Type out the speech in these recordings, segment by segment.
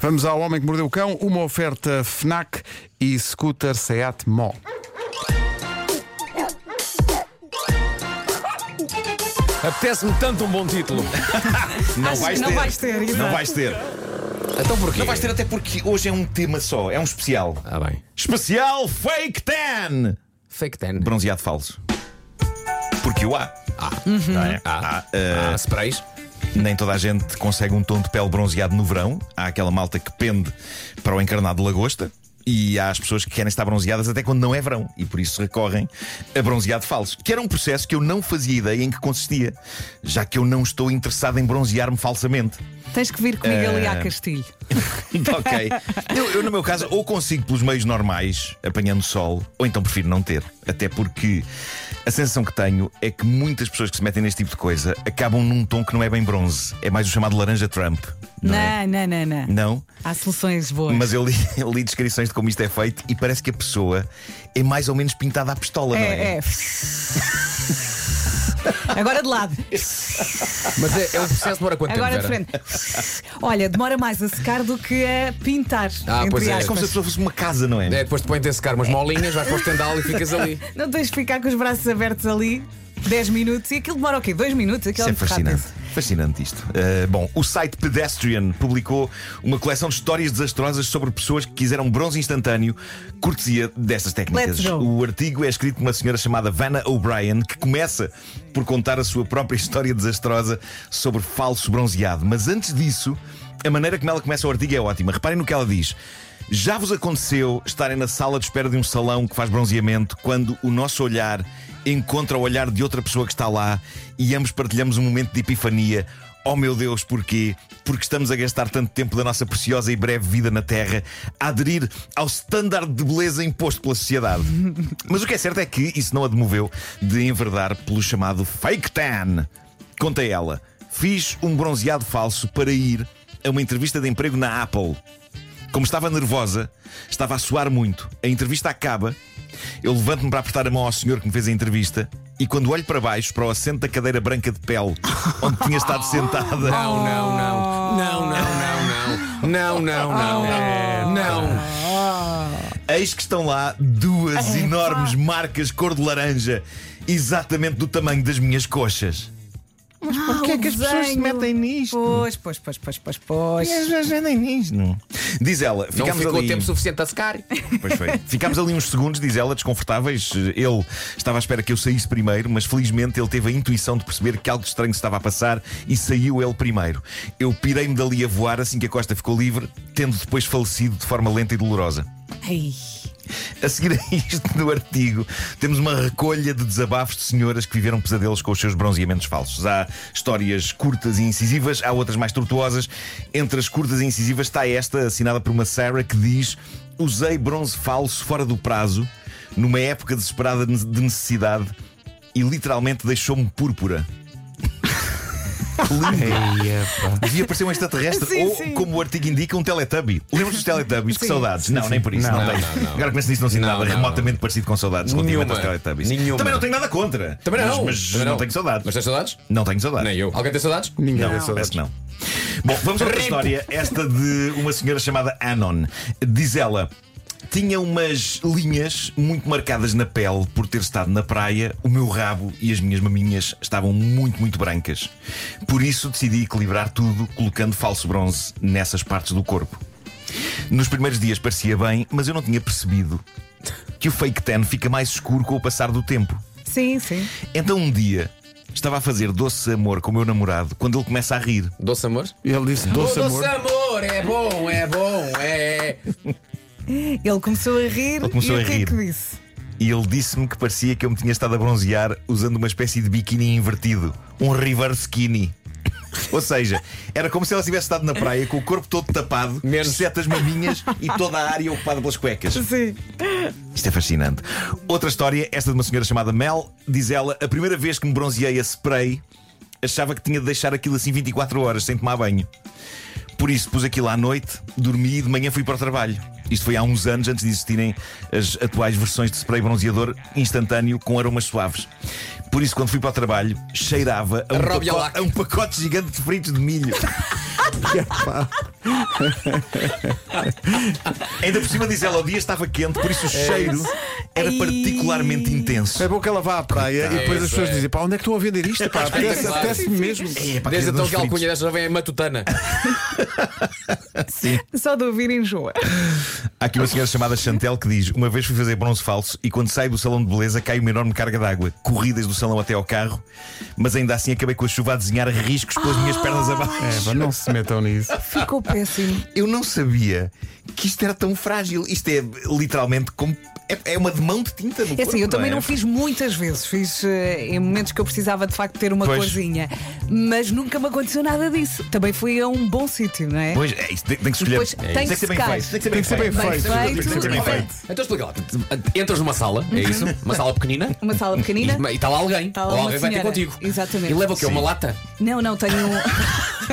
Vamos ao Homem que Mordeu o Cão, uma oferta FNAC e scooter Seat Mó. Apetece-me tanto um bom título. Não vais que não ter. vais ter, Não vais ter. Então porquê? Não vais ter até porque hoje é um tema só, é um especial. Ah, bem. Especial Fake Tan! Fake ten. Bronzeado falso. Porque o há. Ah. Não é? Ah. Há, uh, Ah, sprays. Nem toda a gente consegue um tom de pele bronzeado no verão. Há aquela malta que pende para o encarnado de lagosta. E há as pessoas que querem estar bronzeadas até quando não é verão e por isso recorrem a bronzeado falso, que era um processo que eu não fazia ideia em que consistia, já que eu não estou interessado em bronzear-me falsamente. Tens que vir comigo ali Eh, à Castilho. ok. Eu, eu, no meu caso, ou consigo pelos meios normais, apanhando sol, ou então prefiro não ter. Até porque a sensação que tenho é que muitas pessoas que se metem neste tipo de coisa acabam num tom que não é bem bronze. É mais o chamado laranja Trump. Não, é? Não, não, não, não. Não? Há soluções boas. Mas eu li, eu li descrições de como isto é feito e parece que a pessoa é mais ou menos pintada à pistola, não é? É, é. Agora de lado. Mas é, é um processo que demora quanto Agora de tempo? Vera? frente. Olha, demora mais a secar do que a pintar. Ah, entre pois é. É como se a pessoa fosse uma casa, não é? É, depois te põe-te a secar umas molinhas, vais para o estendal e ficas ali. Não tens de ficar com os braços abertos ali 10 minutos e aquilo demora o quê? 2 minutos? Aquilo Isso é muito fascinante. rápido. Fascinante isto. Uh, bom, o site Pedestrian publicou uma coleção de histórias desastrosas sobre pessoas que quiseram bronze instantâneo, cortesia destas técnicas. O artigo é escrito por uma senhora chamada Vanna O'Brien, que começa por contar a sua própria história desastrosa sobre falso bronzeado. Mas antes disso, a maneira como ela começa o artigo é ótima. Reparem no que ela diz. Já vos aconteceu estarem na sala de espera de um salão que faz bronzeamento quando o nosso olhar encontra o olhar de outra pessoa que está lá e ambos partilhamos um momento de epifania? Oh meu Deus, porquê? Porque estamos a gastar tanto tempo da nossa preciosa e breve vida na Terra a aderir ao standard de beleza imposto pela sociedade. Mas o que é certo é que isso não a demoveu de enverdar pelo chamado fake tan. Conta ela, fiz um bronzeado falso para ir a uma entrevista de emprego na Apple. Como estava nervosa, estava a suar muito. A entrevista acaba. Eu levanto-me para apertar a mão ao senhor que me fez a entrevista e quando olho para baixo, para o assento da cadeira branca de pele, onde tinha estado sentada. Não, não, não. Não, não, não, não. Não, não, não. Não. Eis que estão lá duas enormes marcas cor de laranja, exatamente do tamanho das minhas coxas. Mas porquê é que as pessoas se metem nisto? Pois, pois, pois, pois, pois, pois. As pessoas metem nisto. Diz ela, Não ficámos ficou ali... tempo suficiente a secar. Pois foi. Ficámos ali uns segundos, diz ela, desconfortáveis. Ele estava à espera que eu saísse primeiro, mas felizmente ele teve a intuição de perceber que algo estranho se estava a passar e saiu ele primeiro. Eu pirei-me dali a voar assim que a costa ficou livre, tendo depois falecido de forma lenta e dolorosa. Ai. A seguir a isto no artigo, temos uma recolha de desabafos de senhoras que viveram pesadelos com os seus bronzeamentos falsos. Há histórias curtas e incisivas, há outras mais tortuosas. Entre as curtas e incisivas está esta, assinada por uma Sarah, que diz: Usei bronze falso fora do prazo, numa época desesperada de necessidade, e literalmente deixou-me púrpura. Que lindo. Devia parecer um extraterrestre Sim, ou, sim. como o artigo indica, um Teletubby. Lembras dos Teletubbies? Que Sim. saudades. não, nem por isso. Não, Não, tenho. não, não. Agora começo nisso, não sinto Não, nada não, remotamente parecido com saudades relativamente aos Nenhuma. Teletubbies. Nenhuma. Também não tenho nada contra. Também não. Mas, mas Também não. tenho saudades. Mas tens saudades? Não tenho saudades. Nem eu. Alguém tem saudades? Ninguém Não, tem parece saudades. que não. Bom, vamos a outra história. Esta de uma senhora chamada Anon. Diz ela. Tinha umas linhas muito marcadas na pele por ter estado na praia. O meu rabo e as minhas maminhas estavam muito, muito brancas. Por isso decidi equilibrar tudo colocando falso bronze nessas partes do corpo. Nos primeiros dias parecia bem, mas eu não tinha percebido que o fake tan fica mais escuro com o passar do tempo. Sim, sim. Então um dia estava a fazer doce amor com o meu namorado quando ele começa a rir. Doce amor? Ele disse doce Oh, amor. doce amor, é bom, é bom, é. Ele começou a rir Ele começou e a o que rir. é que disse? E ele disse-me que parecia que eu me tinha estado a bronzear usando uma espécie de biquíni invertido, um reverse skinny. Ou seja, era como se ela tivesse estado na praia com o corpo todo tapado, Menos. exceto as maminhas e toda a área ocupada pelas cuecas. Sim. Isto é fascinante. Outra história, esta de uma senhora chamada Mel, diz ela: a primeira vez que me bronzeei a spray, achava que tinha de deixar aquilo assim 24 horas sem tomar banho. Por isso pus aquilo à noite, dormi e de manhã fui para o trabalho. Isto foi há uns anos antes de existirem as atuais versões de spray bronzeador instantâneo com aromas suaves. Por isso, quando fui para o trabalho, cheirava a um, pacote, a um pacote gigante de fritos de milho. Ainda por cima diz ela, o dia estava quente, por isso o cheiro era Ai. particularmente intenso. É bom que ela vá à praia e depois as pessoas é. dizem: pá, onde é que estão a vender isto? Pá, apetece, claro. apetece mesmo. É, pá, Desde então que a alcunha desta jovem é matutana. Só de ouvir enjoa. Há aqui uma senhora chamada Chantel que diz: Uma vez fui fazer bronze falso e quando saio do salão de beleza cai uma enorme carga d'água. Corri desde o salão até ao carro, mas ainda assim acabei com a chuva a desenhar riscos pelas minhas pernas abaixo. É, não se metam nisso. Ficou péssimo. Eu não sabia que isto era tão frágil. Isto é literalmente como. É, é uma de mão de tinta no É corpo, assim, eu também é? não fiz muitas vezes. Fiz eh, em momentos que eu precisava de facto ter uma Pois. corzinha. Mas nunca me aconteceu nada disso. Também fui a um bom sítio, não é? Pois, é, isto tem, tem que se escolher. Depois tem tem que ser bem feito. Tem que ser Tem que ser bem feito. Tem que ser bem feito. Então explica lá. Entras numa sala, é isso? Uma sala pequenina. Uma sala pequenina. E está lá alguém. Tá lá Ou alguém vai ter senhora. contigo. Exatamente. E leva o quê? Sim. Uma lata? Não, não, tenho,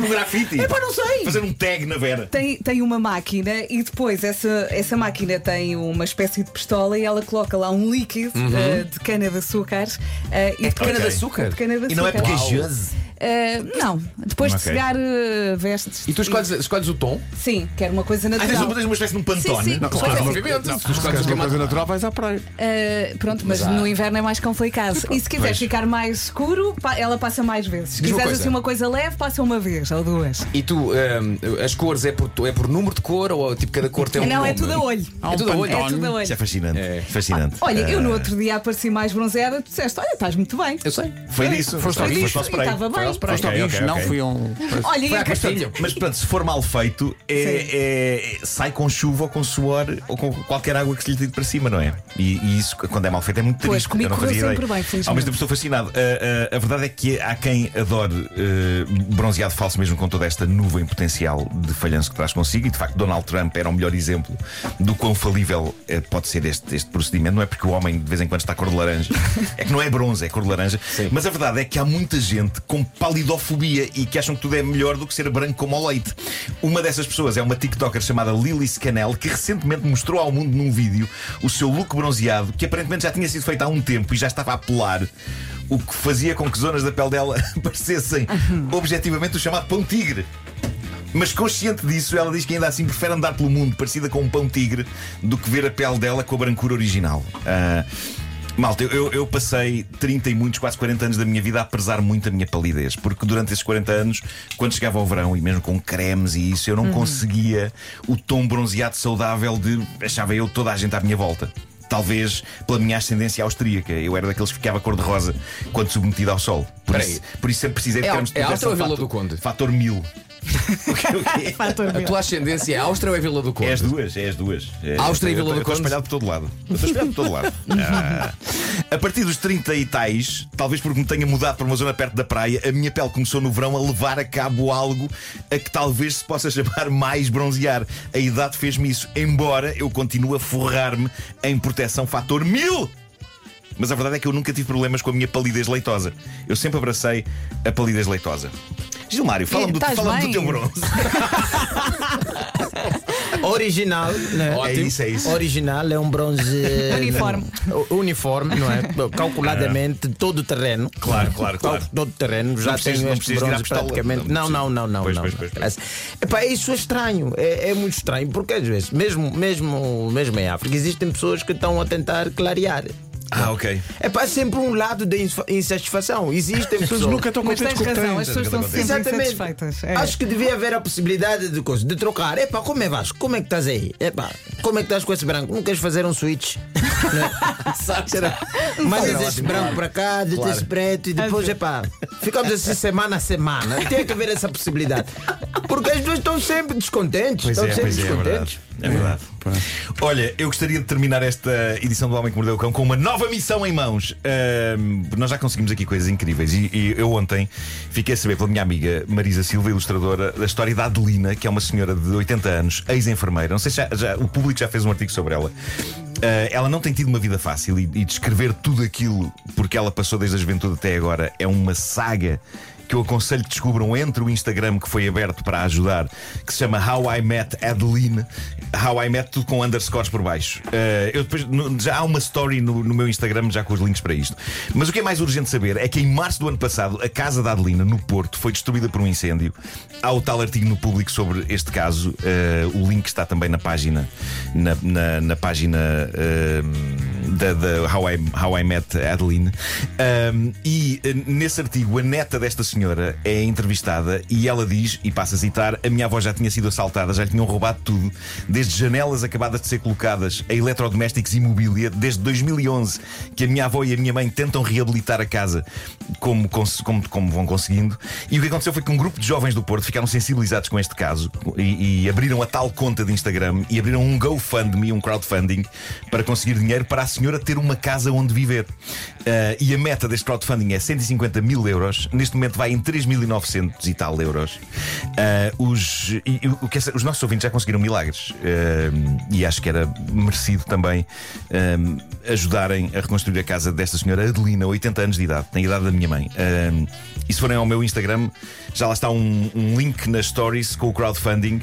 Um grafite. É pá, não sei. Fazer um tag na Vera. tem, tem uma máquina e depois essa, essa máquina tem uma espécie de pistola e ela coloca lá um líquido eh, de cana de açúcar. eh, e É de cana de Ok. açúcar? de cana de E não é açúcar. pegajoso. Eh, não, depois de Ok. cegar eh, vestes. E tu escolhes, escolhes o tom? Sim, quero uma coisa Ah, tens natural. uma, tens uma espécie de um pantone. Sim, sim. Não, claro. é. Obviamente. Não, Se tu se escolhes é uma mais- coisa natural, vais à praia. Uh, pronto, mas no inverno é mais complicado. E se quiser Pois. ficar mais escuro, pa- ela passa mais vezes. Se Diz uma quiseres coisa. assim uma coisa leve, passa uma vez ou duas. E tu, hum, as cores é por, é por número de cor ou tipo cada cor tem um não, é nome? tudo a olho. É tudo a olho. É tudo a olho. Isso é fascinante. É. Fascinante. Olha, eu Ah, no outro dia apareci mais bronzeada, tu disseste: Olha, estás muito bem. Eu sei. Foi disso. Foste ao Foste ao spray. Estava Foi Foste ao não fui a um. Olha, e a à Castilho. Mas portanto, se for mal feito, é, é- sai com chuva ou com suor ou com qualquer água que se lhe tire para cima, não é? E, e isso, quando é mal feito, é muito Pois, triste. comigo eu não correu fazia sempre ideia. bem, felizmente. Ao mesmo tempo estou fascinado. A, a- a verdade é que há quem adore eh, bronzeado falso, mesmo com toda esta nuvem potencial de falhanço que traz consigo. E de facto, Donald Trump era o melhor exemplo do quão falível eh, pode ser este, este procedimento. Não é porque o homem de vez em quando está cor de laranja, é que não é bronze, é cor de laranja. Mas a verdade é que há muita gente com palidofobia e que acham que tudo é melhor do que ser branco como ao leite. Uma dessas pessoas é uma TikToker chamada Lily Scanel que recentemente mostrou ao mundo num vídeo o seu look bronzeado, que aparentemente já tinha sido feito há um tempo e já estava a pelar. O que fazia com que zonas da pele dela parecessem objetivamente o chamado pão tigre. Mas consciente disso, ela diz que ainda assim prefere andar pelo mundo parecida com um pão tigre do que ver a pele dela com a brancura original. Ah, Malta, eu, eu- passei 30 e muitos, quase 40 anos da minha vida a prezar muito a minha palidez, porque durante esses 40 anos, quando chegava ao verão e mesmo com cremes e isso, eu não conseguia o tom bronzeado saudável de achava eu toda a gente à minha volta. Talvez pela minha ascendência austríaca. Eu era daqueles que ficava cor-de-rosa quando submetido ao sol. Por isso, por isso sempre precisei de É- cremes de é proteção Vila do fator- Conde? Fator mil. O quê, o quê? Fator A tua ascendência é Áustria ou é Vila do Conde? É as duas, é as duas. É, Áustria e eu Vila tô- do eu Estou Conde? espalhado por todo lado. Eu Estou espalhado por todo lado. Ah. A partir dos 30 e tais, talvez porque me tenha mudado para uma zona perto da praia, a minha pele começou no verão a levar a cabo algo a que talvez se possa chamar mais bronzear. A idade fez-me isso, embora eu continue a forrar-me em proteção fator mil. Mas a verdade é que eu nunca tive problemas com a minha palidez leitosa. Eu sempre abracei a palidez leitosa. Gilmário, fala-me do, Estás fala do bem? teu bronze. Original, né? É isso, é isso. Original é um bronze Uniforme. O- uniforme, não é? Calculadamente todo terreno. Claro, claro, claro. Todo terreno. Já precisas- tenho não este precisas tirar a bronze pistola. praticamente. Não Não, não, não, não. Pois, não. pois, pois, pois. Epá, isso é estranho. É, é muito estranho, porque às vezes, mesmo, mesmo, mesmo em África, existem pessoas que estão a tentar clarear. Ah, ok. É para sempre um lado da insa- insatisfação. Existem As pessoas pessoas. nunca estão Mas contentes com o que têm. as pessoas estão sempre Exatamente. insatisfeitas. É. Acho que devia haver a possibilidade de, coisa, de trocar. Epá, como é Vasco? Como é que estás aí? Epá, como é que estás com esse branco? Não queres fazer um switch? Será? Mandas esse branco para cá, de esse preto e depois, epá, ficamos assim semana a semana. Tem que haver essa possibilidade. Porque as pessoas estão sempre descontentes. Pois estão é, sempre pois é, verdade. É. Olha, eu gostaria de terminar esta edição do Homem que Mordeu o Cão com uma nova missão em mãos. Ahm, nós já conseguimos aqui coisas incríveis e, e eu ontem fiquei a saber pela minha amiga Marisa Silva, ilustradora, da história da Adelina, que é uma senhora de 80 anos, ex-enfermeira. Não sei se já, já- o público já fez um artigo sobre ela. Ah, ela não tem tido uma vida fácil e, e descrever tudo aquilo porque ela passou desde a juventude até agora é uma saga que eu aconselho que descubram entre o Instagram que foi aberto para ajudar, que se chama How I Met Adeline. How I Met, tudo com underscores por baixo. Uh, eu depois, já há uma story no, no, meu Instagram já com os links para isto. Mas o que é mais urgente saber é que em março do ano passado, a casa da Adelina, no Porto, foi destruída por um incêndio. Há o tal artigo no público sobre este caso. Uh, o link está também na página, na, na, na página uh, da, da How, I, How I Met Adeline. Um, e nesse artigo, a neta desta senhora é entrevistada e ela diz, e passa a citar: A minha avó já tinha sido assaltada, já lhe tinham roubado tudo desde janelas acabadas de ser colocadas a eletrodomésticos e mobília, desde 2011, que a minha avó e a minha mãe tentam reabilitar a casa como, como, como vão conseguindo. E o que aconteceu foi que um grupo de jovens do Porto ficaram sensibilizados com este caso e, e abriram a tal conta de Instagram e abriram um GoFundMe, um crowdfunding, para conseguir dinheiro para a senhora ter uma casa onde viver. Uh, e a meta deste crowdfunding é 150 mil euros. Neste momento vai em 3.900 e tal euros. Uh, os, e, os nossos ouvintes já conseguiram milagres. Uh, e acho que era merecido também ajudarem a reconstruir a casa desta senhora Adelina, 80 anos de idade, tem a idade da minha mãe. E se forem ao meu Instagram, já lá está um, um link nas stories com o crowdfunding.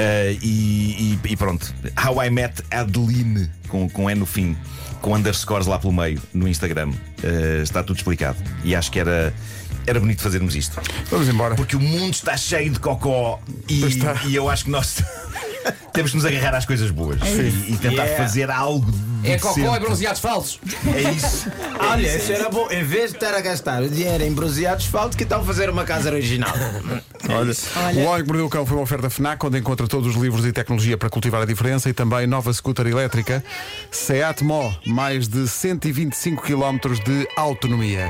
Uh, e, e, e, pronto, How I Met Adeline, com, com E no fim, com underscores lá pelo meio no Instagram. Uh, está tudo explicado. E acho que era era bonito fazermos isto. Vamos embora. Porque o mundo está cheio de cocó e, e eu acho que nós temos que nos agarrar às coisas boas É e, e tentar Yeah. fazer algo. É decente. cocó e bronzeados falsos. É isso. Olha, isso era bom. Em vez de estar a gastar o dinheiro em bronzeados, falta que tal fazer uma casa original. Olha, O Homem que Mordeu o Cão foi uma oferta FNAC, onde encontra todos os livros e tecnologia para cultivar a diferença e também nova scooter elétrica Seat Mó, mais de 125 km de autonomia.